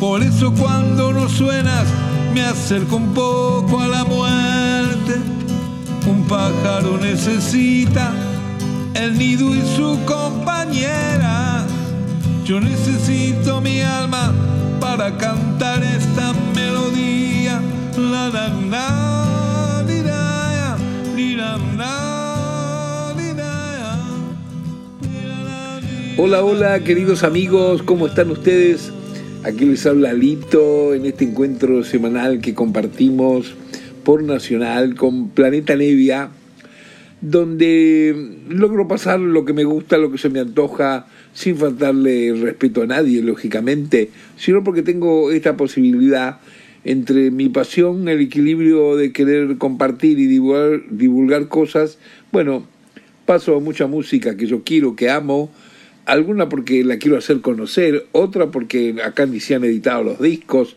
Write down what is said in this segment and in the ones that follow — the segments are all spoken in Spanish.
Por eso cuando no suenas me acerco un poco a la muerte. Un pájaro necesita el nido y su compañera. Yo necesito mi alma para cantar esta melodía. La, la, la, Hola, hola, queridos amigos, ¿cómo están ustedes? Aquí les habla Lito en este encuentro semanal que compartimos por Nacional con Planeta Nevia, donde logro pasar lo que me gusta, lo que se me antoja, sin faltarle respeto a nadie, lógicamente, sino porque tengo esta posibilidad entre mi pasión, el equilibrio de querer compartir y divulgar, divulgar cosas, bueno, paso mucha música que yo quiero, que amo, alguna porque la quiero hacer conocer, otra porque acá ni se han editado los discos,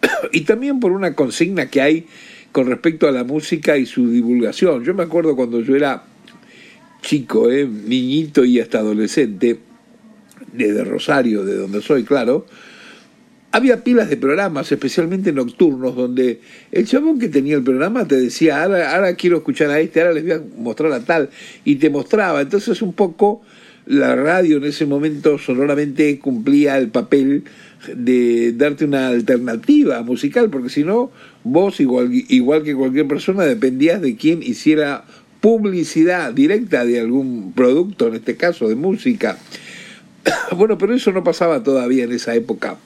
y también por una consigna que hay con respecto a la música y su divulgación. Yo me acuerdo cuando yo era chico, ¿eh? niñito y hasta adolescente, desde Rosario, de donde soy, claro, había pilas de programas, especialmente nocturnos, donde el chabón que tenía el programa te decía, ahora, ahora quiero escuchar a este, ahora les voy a mostrar a tal, y te mostraba. Entonces un poco la radio en ese momento sonoramente cumplía el papel de darte una alternativa musical, porque si no, vos, igual, igual que cualquier persona, dependías de quién hiciera publicidad directa de algún producto, en este caso de música. Bueno, pero eso no pasaba todavía en esa época.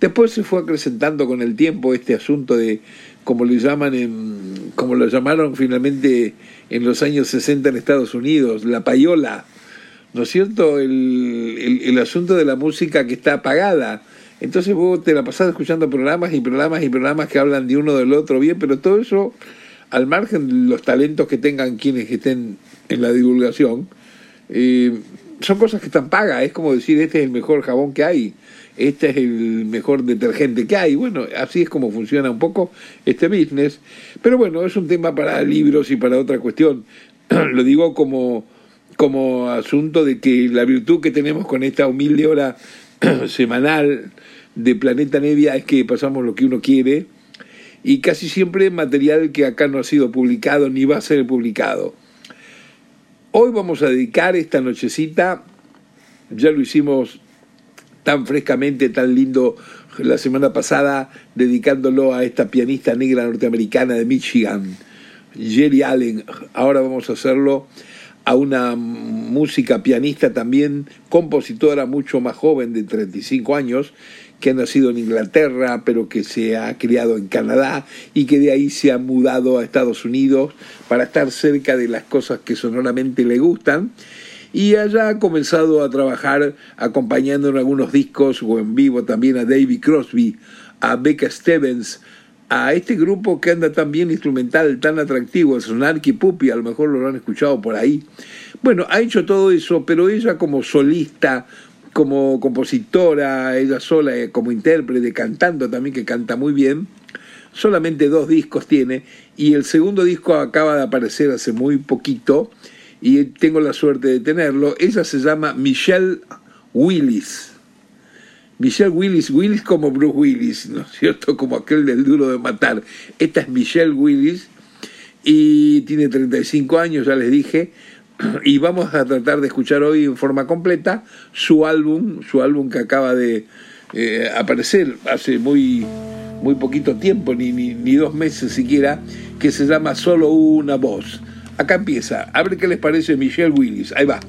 Después se fue acrecentando con el tiempo este asunto de, como lo llaman en, como lo llamaron finalmente en los años 60 en Estados Unidos, la payola, ¿no es cierto? El, el, asunto de la música que está apagada. Entonces vos te la pasás escuchando programas y programas y programas que hablan de uno del otro bien, pero todo eso, al margen de los talentos que tengan quienes estén en la divulgación, eh, son cosas que están pagas. Es como decir, este es el mejor jabón que hay, este es el mejor detergente que hay. Bueno, así es como funciona un poco este business. Pero bueno, es un tema para libros y para otra cuestión. Lo digo como, como asunto de que la virtud que tenemos con esta humilde hora semanal de Planeta Nevia es que pasamos lo que uno quiere y casi siempre material que acá no ha sido publicado ni va a ser publicado. Hoy vamos a dedicar esta nochecita, ya lo hicimos tan frescamente, tan lindo la semana pasada, dedicándolo a esta pianista negra norteamericana de Michigan, Jerry Allen. Ahora vamos a hacerlo a una música pianista también, compositora mucho más joven, de 35 años, que ha nacido en Inglaterra, pero que se ha criado en Canadá y que de ahí se ha mudado a Estados Unidos para estar cerca de las cosas que sonoramente le gustan. Y allá ha comenzado a trabajar acompañando en algunos discos o en vivo también a David Crosby, a Becca Stevens, a este grupo que anda tan bien instrumental, tan atractivo, el Puppy, a lo mejor lo han escuchado por ahí. Bueno, ha hecho todo eso, pero ella como solista, como compositora, ella sola, eh, como intérprete, cantando también, que canta muy bien, solamente dos discos tiene, y el segundo disco acaba de aparecer hace muy poquito, y tengo la suerte de tenerlo. Ella se llama Michelle Willis. Michelle Willis, Willis como Bruce Willis, ¿no es cierto? Como aquel del duro de matar. Esta es Michelle Willis y tiene 35 años, ya les dije, y vamos a tratar de escuchar hoy en forma completa su álbum, su álbum que acaba de eh, aparecer hace muy, muy poquito tiempo, ni, ni, ni dos meses siquiera, que se llama Solo una voz. Acá empieza, a ver qué les parece Michelle Willis, ahí va.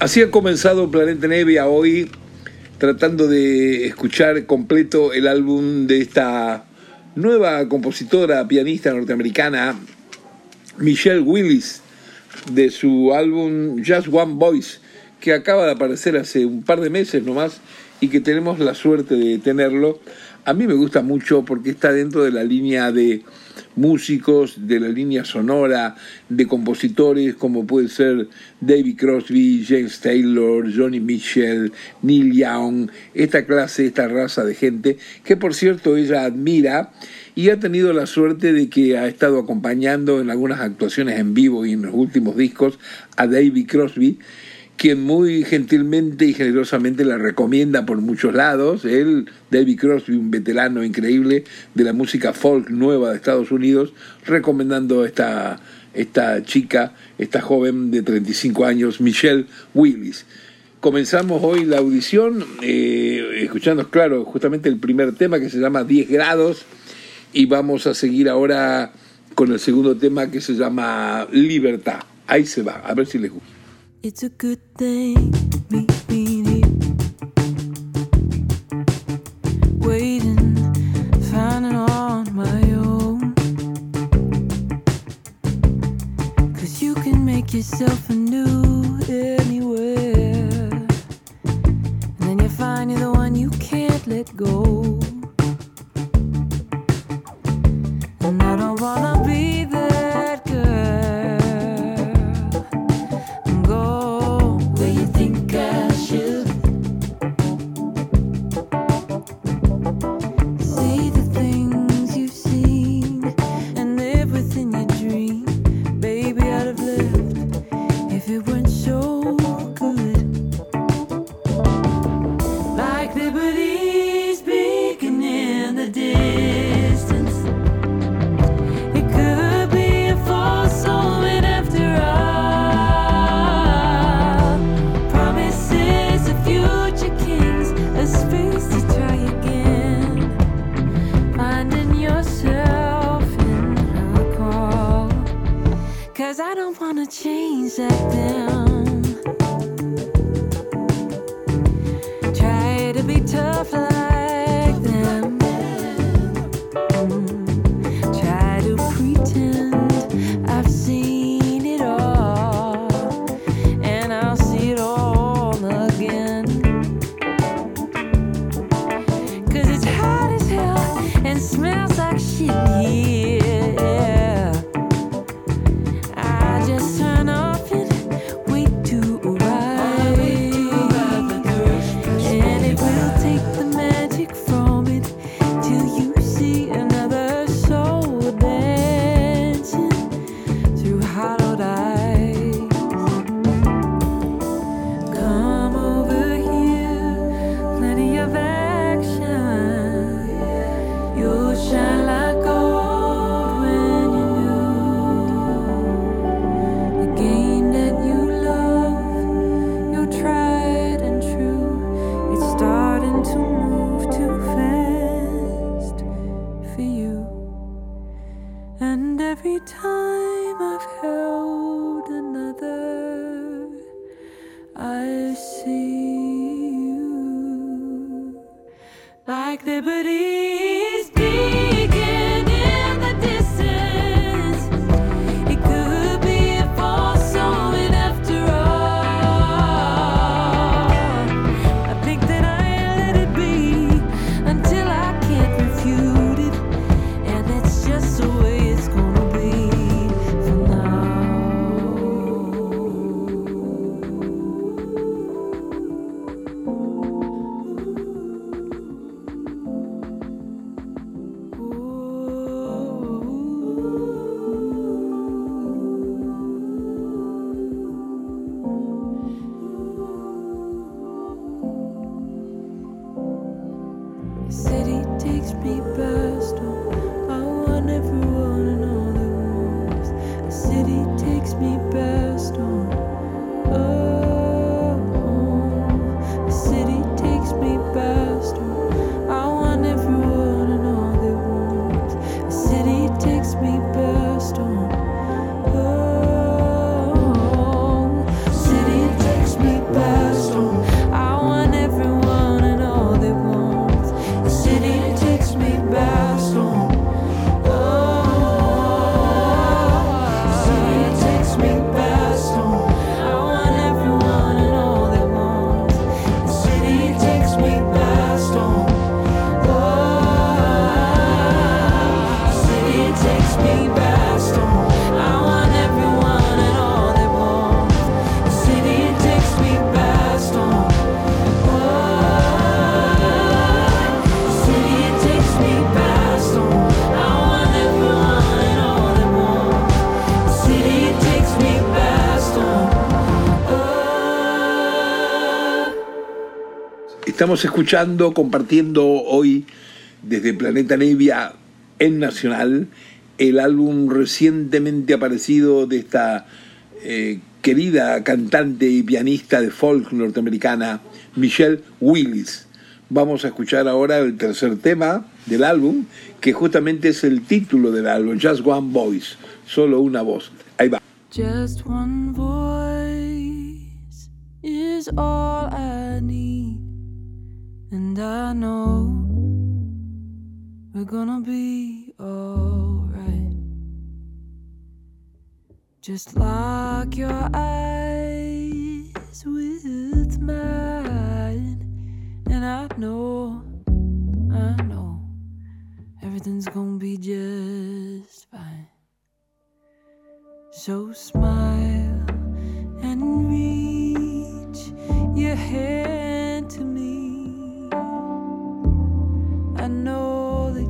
Así ha comenzado Planeta Nevia hoy, tratando de escuchar completo el álbum de esta nueva compositora, pianista norteamericana, Michelle Willis, de su álbum Just One Voice, que acaba de aparecer hace un par de meses nomás y que tenemos la suerte de tenerlo. A mí me gusta mucho porque está dentro de la línea de músicos de la línea sonora, de compositores como puede ser David Crosby, James Taylor, Johnny Mitchell, Neil Young, esta clase, esta raza de gente que por cierto ella admira y ha tenido la suerte de que ha estado acompañando en algunas actuaciones en vivo y en los últimos discos a David Crosby quien muy gentilmente y generosamente la recomienda por muchos lados. Él, David Crosby, un veterano increíble de la música folk nueva de Estados Unidos, recomendando esta, esta chica, esta joven de 35 años, Michelle Willis. Comenzamos hoy la audición, eh, escuchando, claro, justamente el primer tema que se llama 10 grados y vamos a seguir ahora con el segundo tema que se llama Libertad. Ahí se va, a ver si les gusta. It's a good thing me being here, waiting, finding on my own. Cause you can make yourself anew anywhere, and then you find you're the one you can't let go. like the breeze. Estamos escuchando, compartiendo hoy desde Planeta Nevia en Nacional el álbum recientemente aparecido de esta eh, querida cantante y pianista de folk norteamericana, Michelle Willis. Vamos a escuchar ahora el tercer tema del álbum, que justamente es el título del álbum, Just One Voice, solo una voz. Ahí va. Just one voice is all I need. And I know we're gonna be alright. Just lock your eyes with mine. And I know, I know, everything's gonna be just fine. So smile and reach your hand to me know that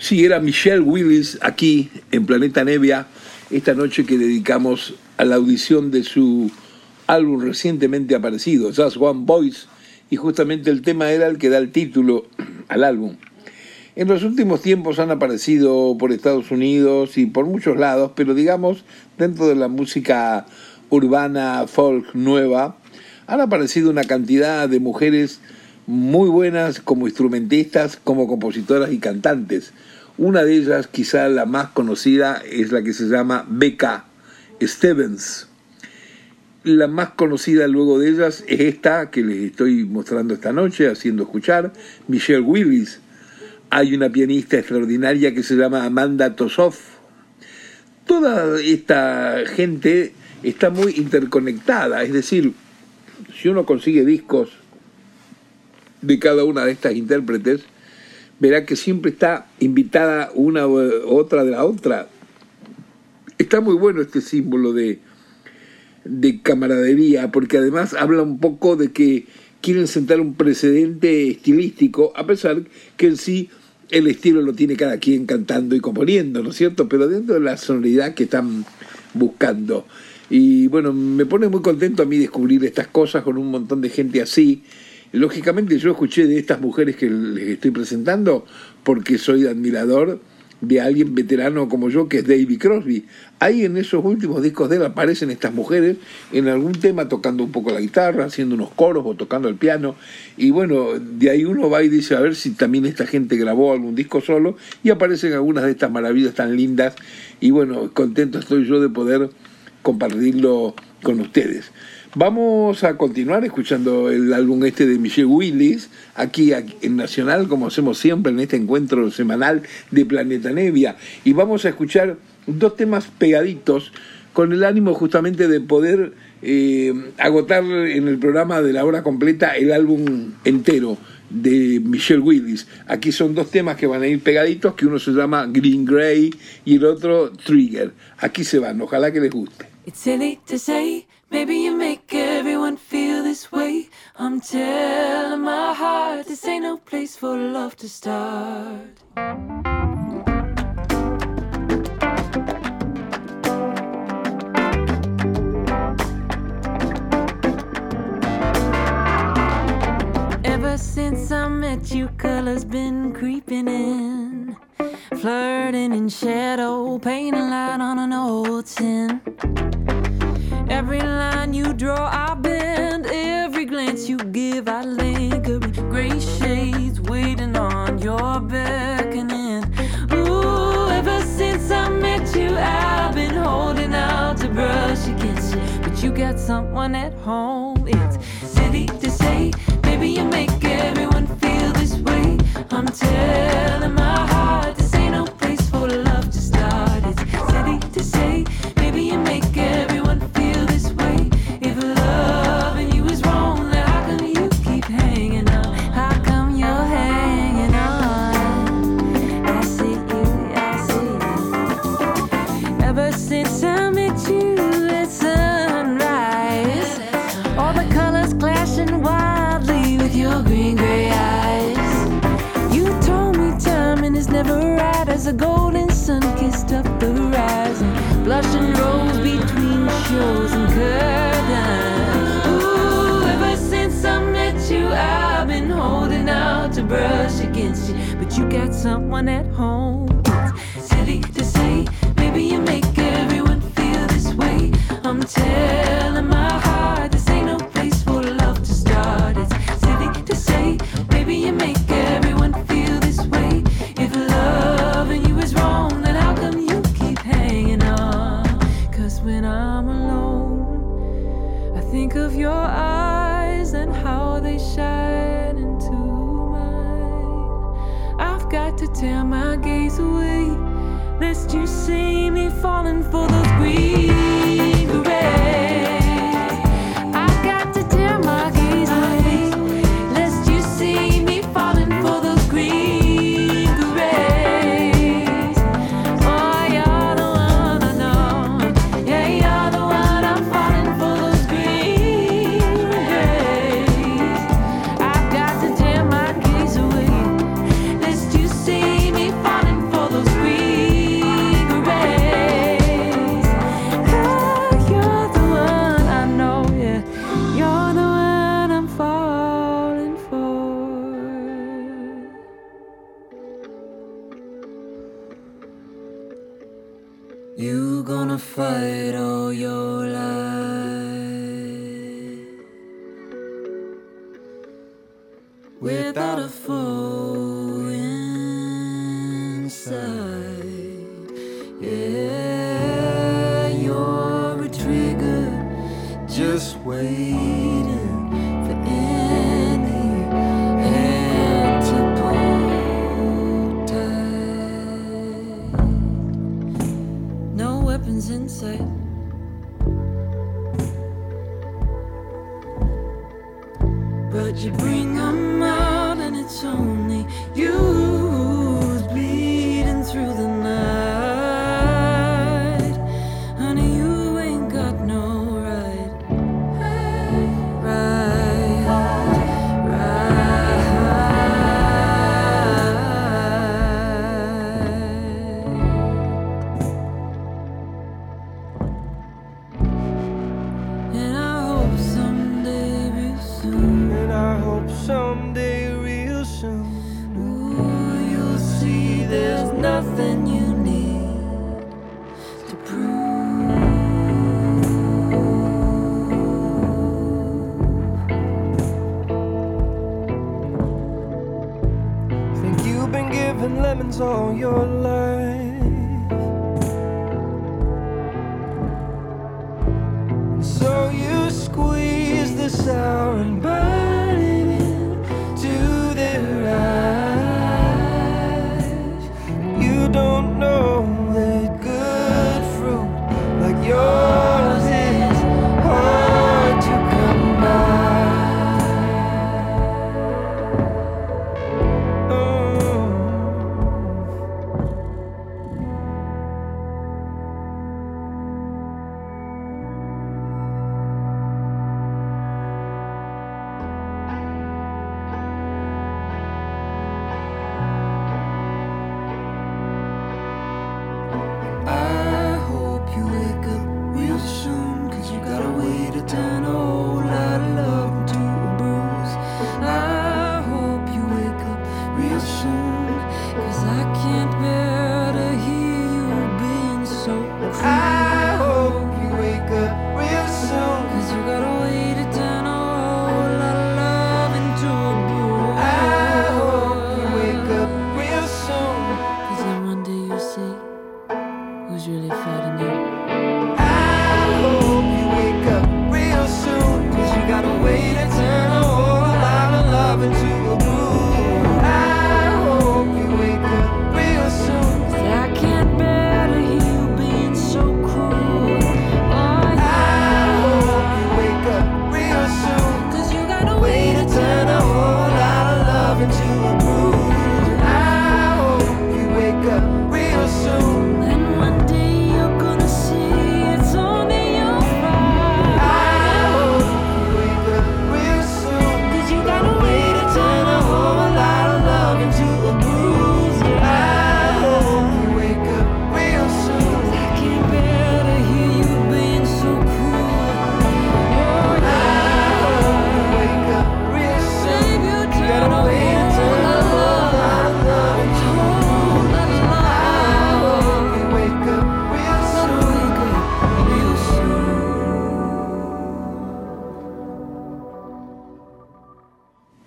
Sí, era Michelle Willis aquí en Planeta Nevia, esta noche que dedicamos a la audición de su álbum recientemente aparecido, Just One Voice, y justamente el tema era el que da el título al álbum. En los últimos tiempos han aparecido por Estados Unidos y por muchos lados, pero digamos, dentro de la música urbana, folk, nueva, han aparecido una cantidad de mujeres muy buenas como instrumentistas, como compositoras y cantantes. Una de ellas, quizá la más conocida, es la que se llama Becca Stevens. La más conocida luego de ellas es esta que les estoy mostrando esta noche, haciendo escuchar, Michelle Willis. Hay una pianista extraordinaria que se llama Amanda Tosoff. Toda esta gente está muy interconectada, es decir, si uno consigue discos de cada una de estas intérpretes, verá que siempre está invitada una u otra de la otra. Está muy bueno este símbolo de, de camaradería, porque además habla un poco de que quieren sentar un precedente estilístico, a pesar que en sí el estilo lo tiene cada quien cantando y componiendo, ¿no es cierto? Pero dentro de la sonoridad que están buscando. Y bueno, me pone muy contento a mí descubrir estas cosas con un montón de gente así. Lógicamente yo escuché de estas mujeres que les estoy presentando porque soy admirador de alguien veterano como yo, que es David Crosby. Ahí en esos últimos discos de él aparecen estas mujeres en algún tema tocando un poco la guitarra, haciendo unos coros o tocando el piano. Y bueno, de ahí uno va y dice a ver si también esta gente grabó algún disco solo y aparecen algunas de estas maravillas tan lindas. Y bueno, contento estoy yo de poder compartirlo con ustedes. Vamos a continuar escuchando el álbum este de Michelle Willis, aquí en Nacional, como hacemos siempre en este encuentro semanal de Planeta Nevia. Y vamos a escuchar dos temas pegaditos con el ánimo justamente de poder eh, agotar en el programa de la hora completa el álbum entero de Michelle Willis. Aquí son dos temas que van a ir pegaditos, que uno se llama Green Grey y el otro Trigger. Aquí se van, ojalá que les guste. It's silly to say, maybe you way. I'm telling my heart, this ain't no place for love to start. Ever since I met you, colors been creeping in. Flirting in shadow, painting light on an old tin. Every line you draw, I bend. Every glance you give, I linger. in Gray shades waiting on your beckoning. Ooh, ever since I met you, I've been holding out to brush against you. But you got someone at home. It's silly to say, maybe you make everyone feel this way. I'm telling my heart, someone at home. fight all your sour and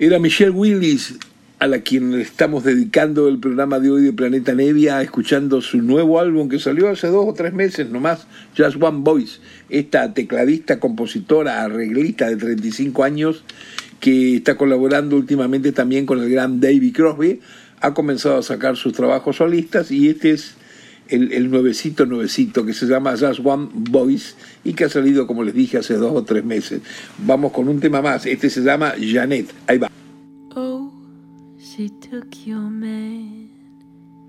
Era Michelle Willis, a la quien estamos dedicando el programa de hoy de Planeta Nevia, escuchando su nuevo álbum que salió hace dos o tres meses nomás, Just One Voice, esta tecladista, compositora, arreglista de 35 años, que está colaborando últimamente también con el gran David Crosby, ha comenzado a sacar sus trabajos solistas y este es el, nuevecito nuevecito que se llama Just One Voice y que ha salido, como les dije, hace dos o tres meses. Vamos con un tema más. Este se llama Janet. Ahí va. Oh, she took your man.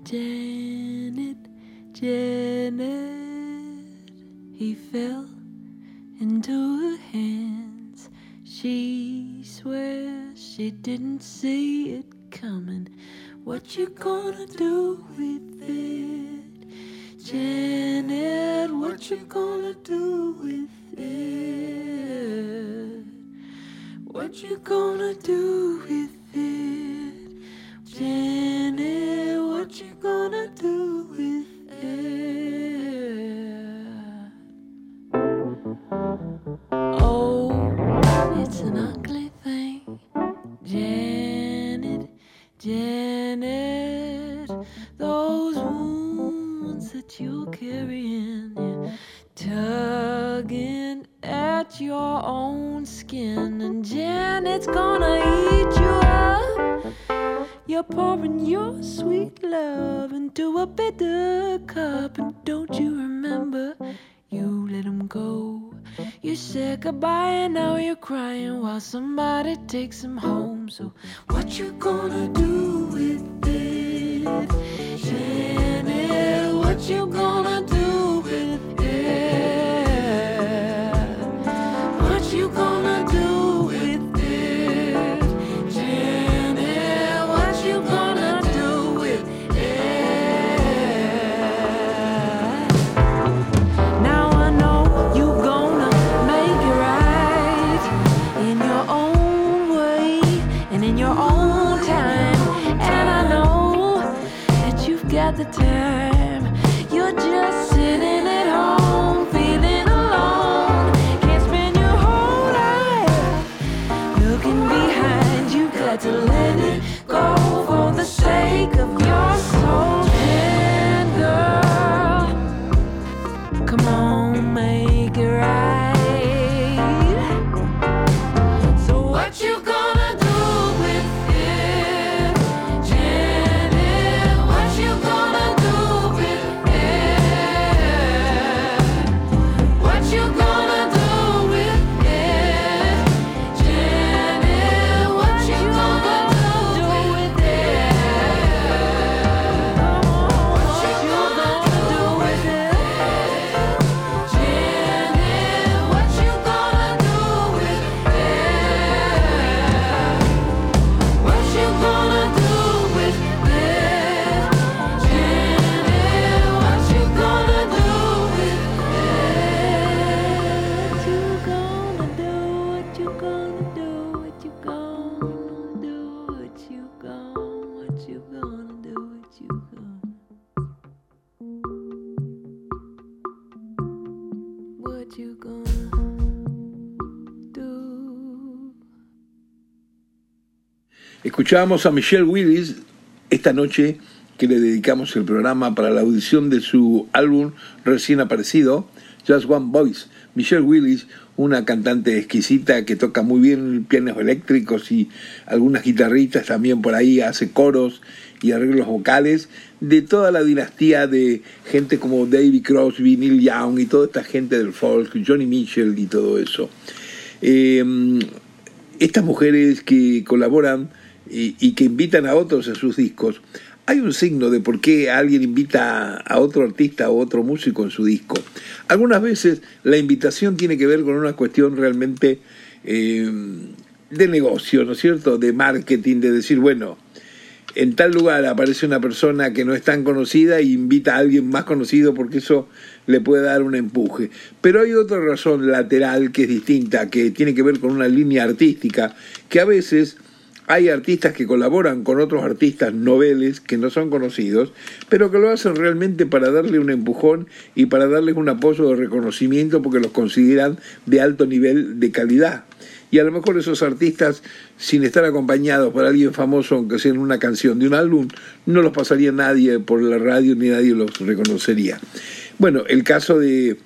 Janet, Janet. He fell into her hands. She swears she didn't see it coming. What you gonna do with this? Janet, what you gonna do with it? What you gonna do with it? Janet, what you gonna goodbye and now you're crying while somebody takes him home. Escuchábamos a Michelle Willis esta noche que le dedicamos el programa para la audición de su álbum recién aparecido, Just One Voice. Michelle Willis, una cantante exquisita que toca muy bien pianos eléctricos y algunas guitarritas también por ahí, hace coros y arreglos vocales de toda la dinastía de gente como David Crosby, Neil Young y toda esta gente del folk, Johnny Mitchell y todo eso. Eh, estas mujeres que colaboran y, y que invitan a otros a sus discos, hay un signo de por qué alguien invita a otro artista o otro músico en su disco. Algunas veces la invitación tiene que ver con una cuestión realmente eh, de negocio, ¿no es cierto? De marketing, de decir, bueno, en tal lugar aparece una persona que no es tan conocida y invita a alguien más conocido porque eso le puede dar un empuje. Pero hay otra razón lateral que es distinta, que tiene que ver con una línea artística, que a veces hay artistas que colaboran con otros artistas noveles que no son conocidos, pero que lo hacen realmente para darle un empujón y para darles un apoyo de reconocimiento porque los consideran de alto nivel de calidad. Y a lo mejor esos artistas, sin estar acompañados por alguien famoso, aunque sea en una canción de un álbum, no los pasaría nadie por la radio ni nadie los reconocería. Bueno, el caso de,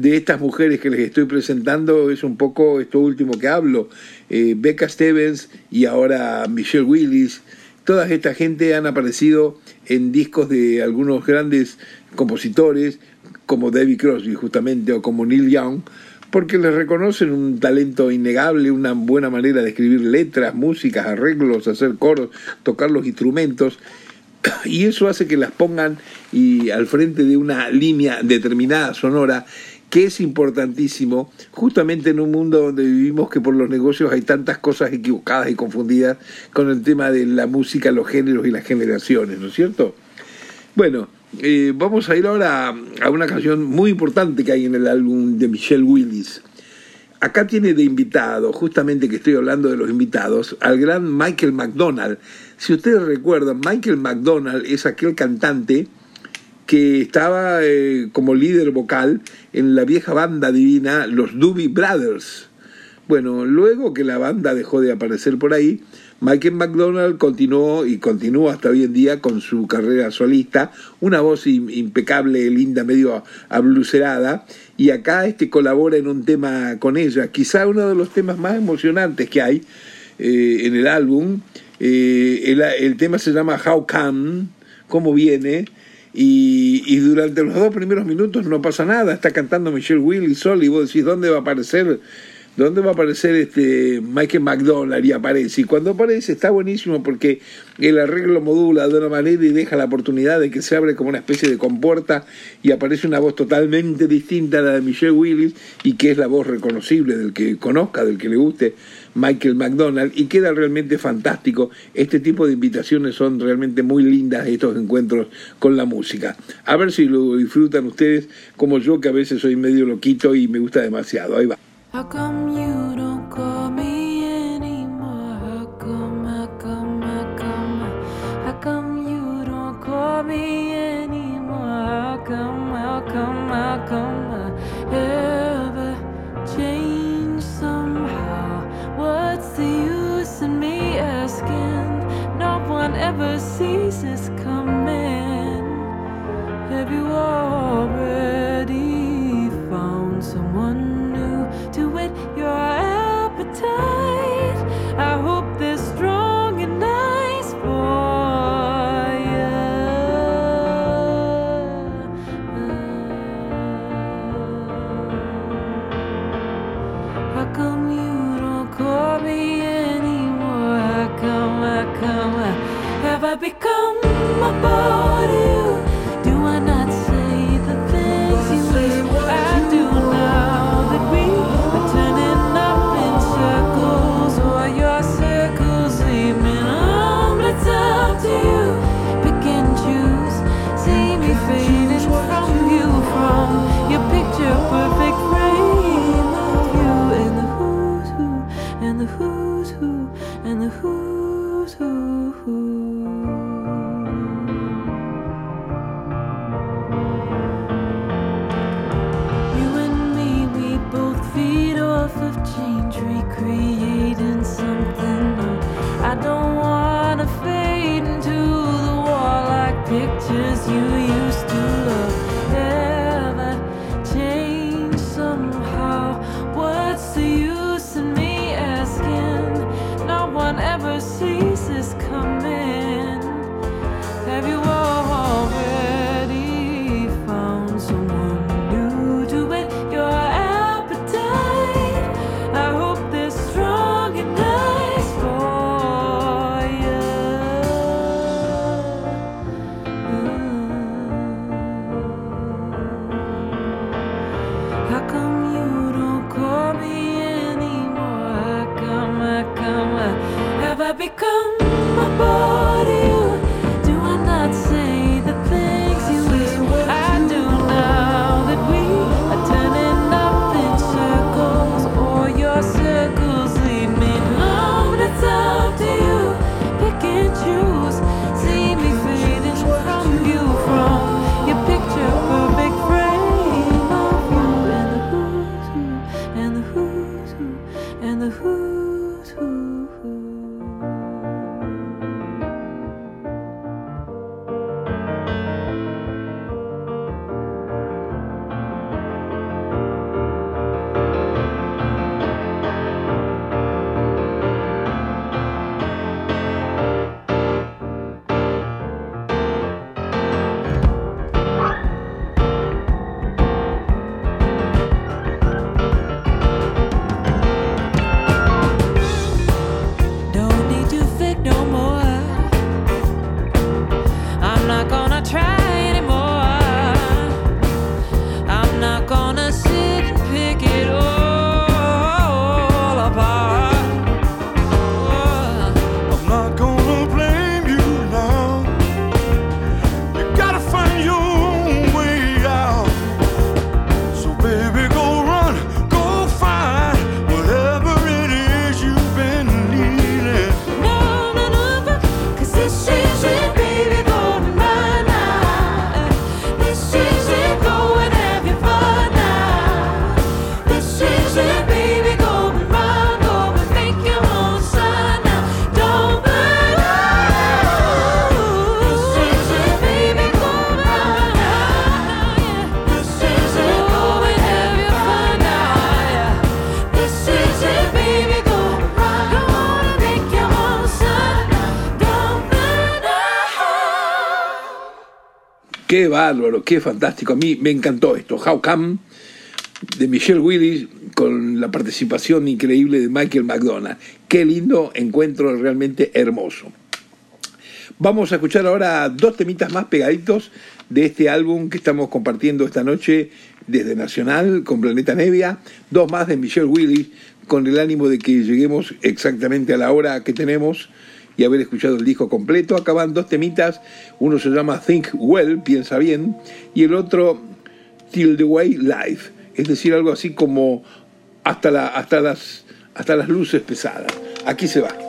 de estas mujeres que les estoy presentando es un poco esto último que hablo. Eh, Becca Stevens y ahora Michelle Willis. Toda esta gente han aparecido en discos de algunos grandes compositores, como David Crosby justamente, o como Neil Young, porque les reconocen un talento innegable, una buena manera de escribir letras, músicas, arreglos, hacer coros, tocar los instrumentos, y eso hace que las pongan y al frente de una línea determinada sonora que es importantísimo justamente en un mundo donde vivimos que por los negocios hay tantas cosas equivocadas y confundidas con el tema de la música, los géneros y las generaciones, ¿no es cierto? Bueno, eh, vamos a ir ahora a una canción muy importante que hay en el álbum de Michelle Willis. Acá tiene de invitado, justamente que estoy hablando de los invitados, al gran Michael McDonald. Si ustedes recuerdan, Michael McDonald es aquel cantante que estaba eh, como líder vocal en la vieja banda divina, los Doobie Brothers. Bueno, luego que la banda dejó de aparecer por ahí, Michael McDonald continuó y continúa hasta hoy en día con su carrera solista, una voz im- impecable, linda, medio ablucerada, y acá este colabora en un tema con ella, quizá uno de los temas más emocionantes que hay eh, en el álbum. Eh, el, el tema se llama How Come, cómo viene, y, y durante los dos primeros minutos no pasa nada, está cantando Michelle Willis sola y vos decís, ¿dónde va a aparecer? ¿Dónde va a aparecer este Michael McDonald? Y aparece. Y cuando aparece está buenísimo porque el arreglo modula de una manera y deja la oportunidad de que se abre como una especie de compuerta y aparece una voz totalmente distinta a la de Michelle Willis y que es la voz reconocible del que conozca, del que le guste Michael McDonald y queda realmente fantástico. Este tipo de invitaciones son realmente muy lindas estos encuentros con la música. A ver si lo disfrutan ustedes como yo que a veces soy medio loquito y me gusta demasiado. Ahí va. Asking? No one ever sees this coming. Have you already found someone new to whet your appetite? I hope they're strong and nice for you. How come you come, how come, have I become about you? touches you Qué bárbaro, qué fantástico. A mí me encantó esto. How Come de Michelle Willis con la participación increíble de Michael McDonald. Qué lindo encuentro, realmente hermoso. Vamos a escuchar ahora dos temitas más pegaditos de este álbum que estamos compartiendo esta noche desde Nacional con Planeta Nevia. Dos más de Michelle Willis con el ánimo de que lleguemos exactamente a la hora que tenemos y haber escuchado el disco completo. Acaban dos temitas. Uno se llama Think Well, piensa bien, y el otro Till the Way Life. Es decir, algo así como hasta, la, hasta, las, hasta las luces pesadas. Aquí se va.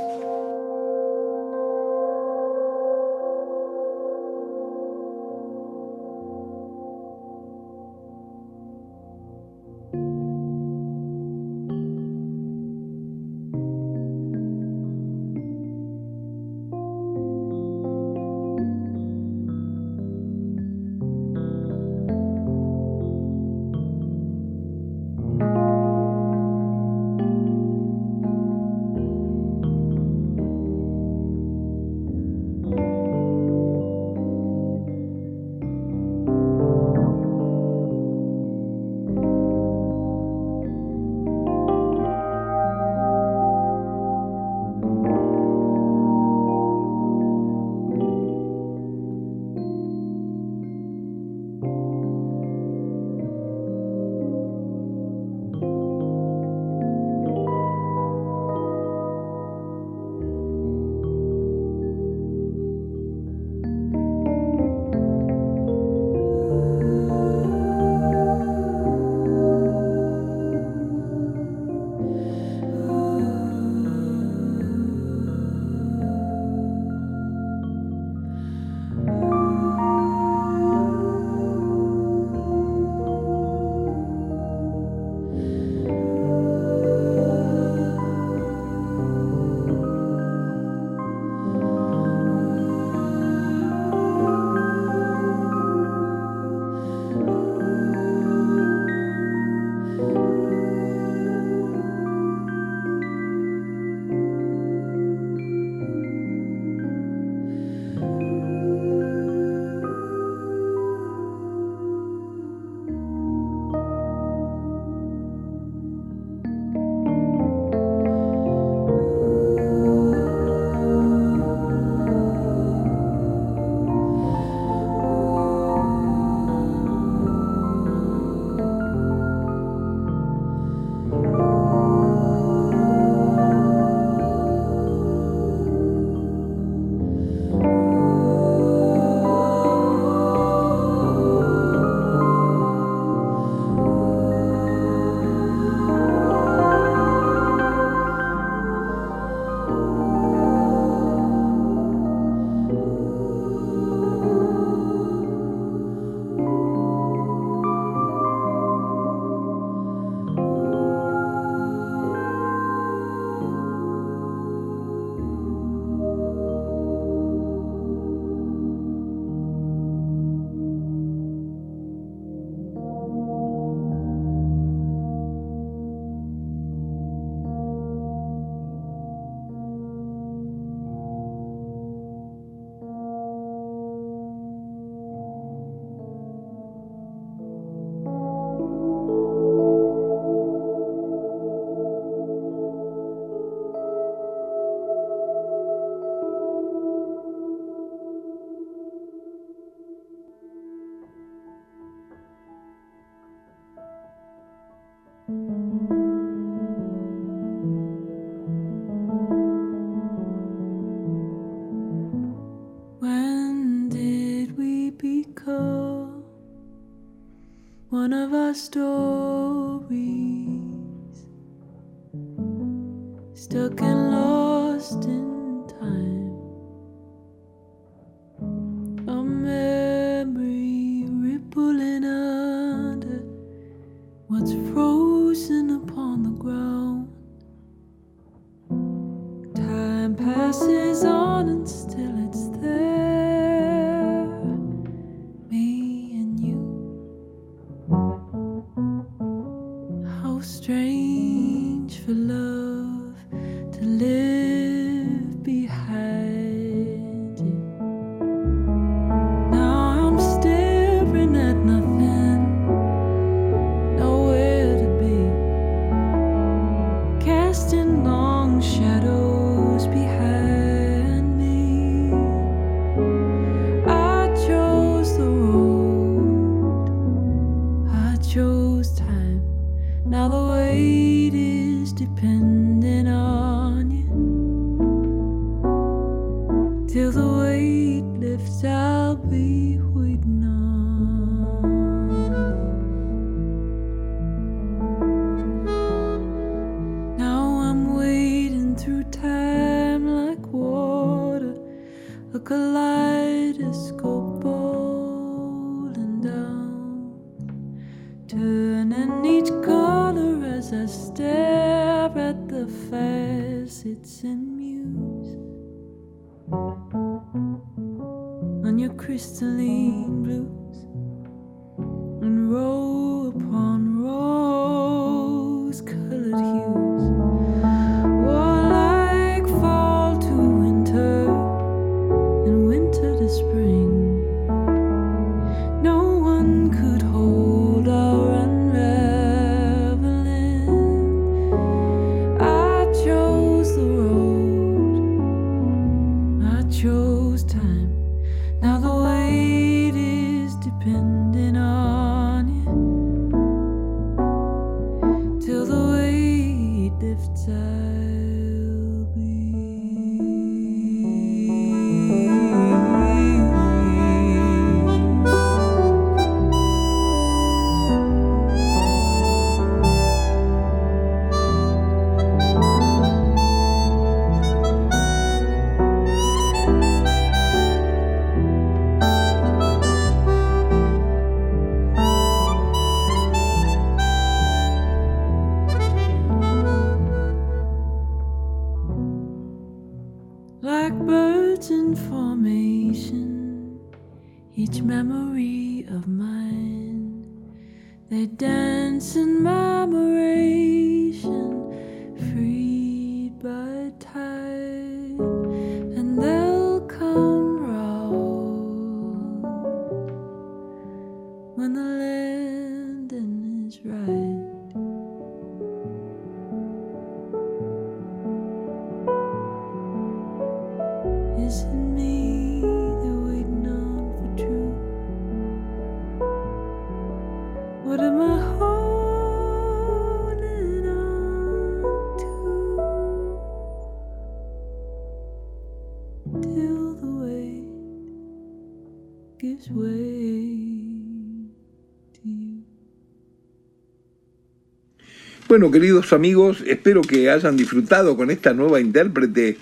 Bueno, queridos amigos, espero que hayan disfrutado con esta nueva intérprete,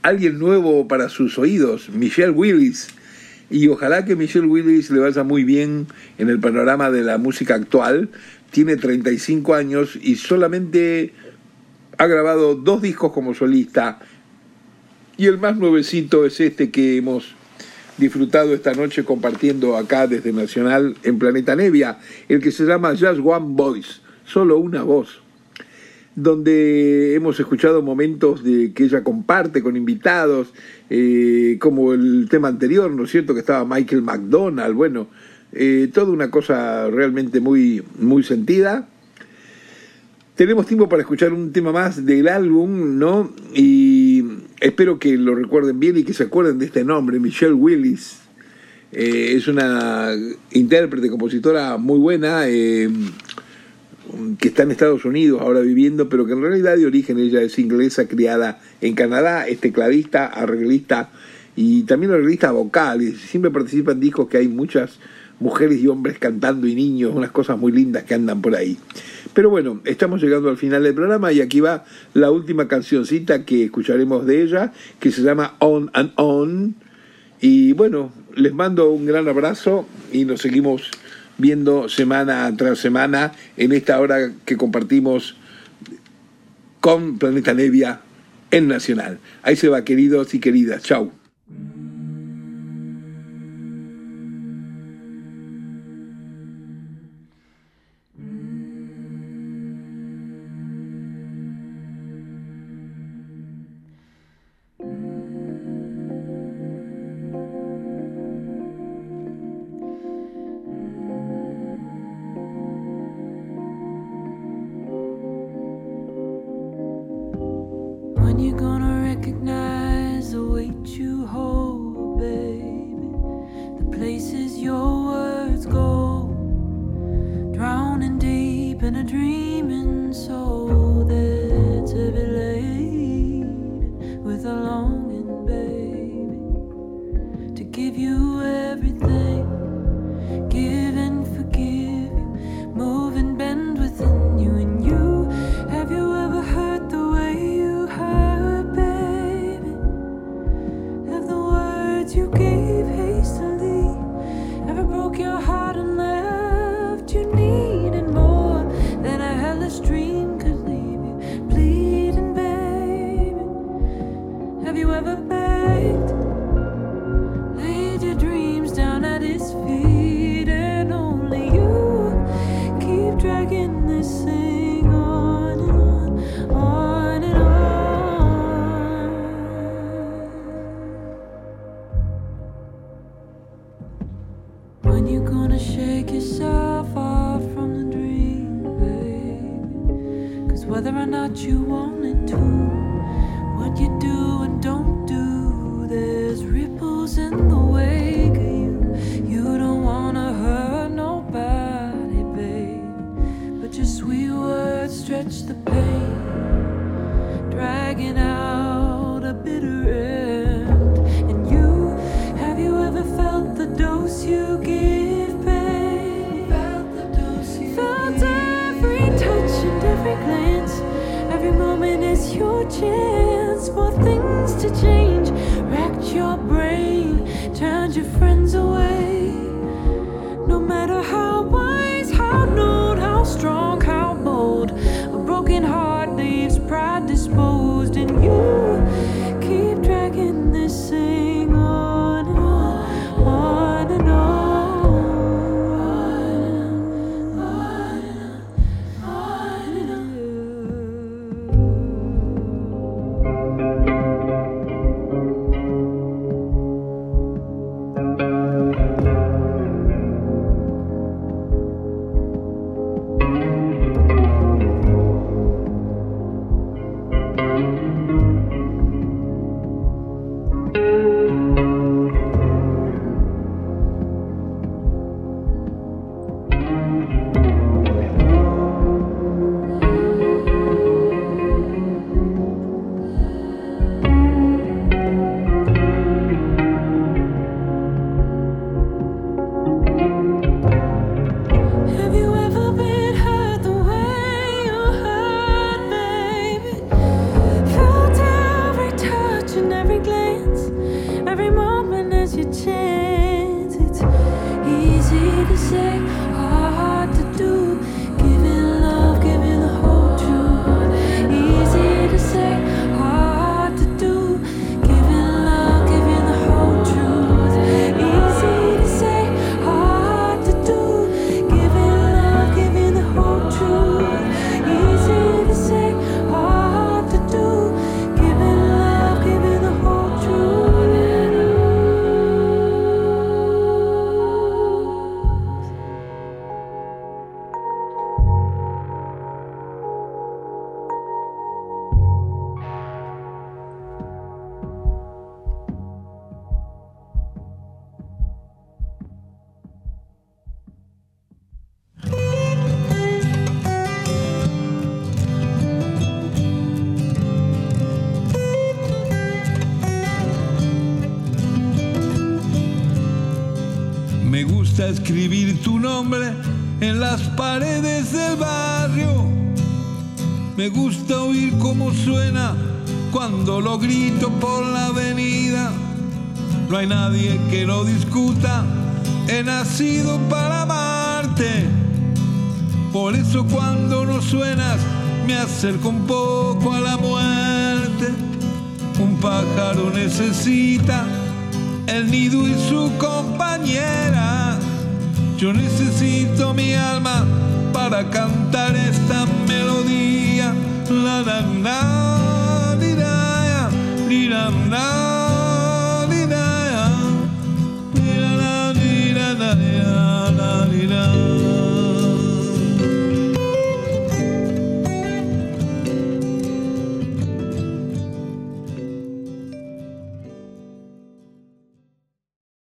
alguien nuevo para sus oídos, Michelle Willis. Y ojalá que Michelle Willis le vaya muy bien en el panorama de la música actual. Tiene 35 años y solamente ha grabado dos discos como solista. Y el más nuevecito es este que hemos disfrutado esta noche compartiendo acá desde Nacional en Planeta Nevia, el que se llama Just One Voice, solo una voz, donde hemos escuchado momentos de que ella comparte con invitados, eh, como el tema anterior, ¿no es cierto? Que estaba Michael McDonald, bueno, eh, toda una cosa realmente muy, muy sentida. Tenemos tiempo para escuchar un tema más del álbum, ¿no? Y espero que lo recuerden bien y que se acuerden de este nombre, Michelle Willis. Eh, es una intérprete, compositora muy buena, eh, que está en Estados Unidos ahora viviendo, pero que en realidad de origen ella es inglesa, criada en Canadá, es tecladista, arreglista y también arreglista vocal. Y siempre participa en discos que hay muchas mujeres y hombres cantando y niños, unas cosas muy lindas que andan por ahí. Pero bueno, estamos llegando al final del programa y aquí va la última cancioncita que escucharemos de ella, que se llama On and On. Y bueno, les mando un gran abrazo y nos seguimos viendo semana tras semana en esta hora que compartimos con Planeta Nevia en Nacional. Ahí se va, queridos y queridas. Chau. you're gonna recognize the weight you hold, baby. The places your words go, drowning deep in a dreaming soul. Your chance for things to change. wrecked your brain, turned your friends away. No matter how. cómo suena cuando lo grito por la avenida. No hay nadie que lo discuta, he nacido para amarte. Por eso cuando no suenas me acerco un poco a la muerte. Un pájaro necesita el nido y su compañera. Yo necesito mi alma para cantar esta melodía. la da da di da ya di di da ya di di da ya di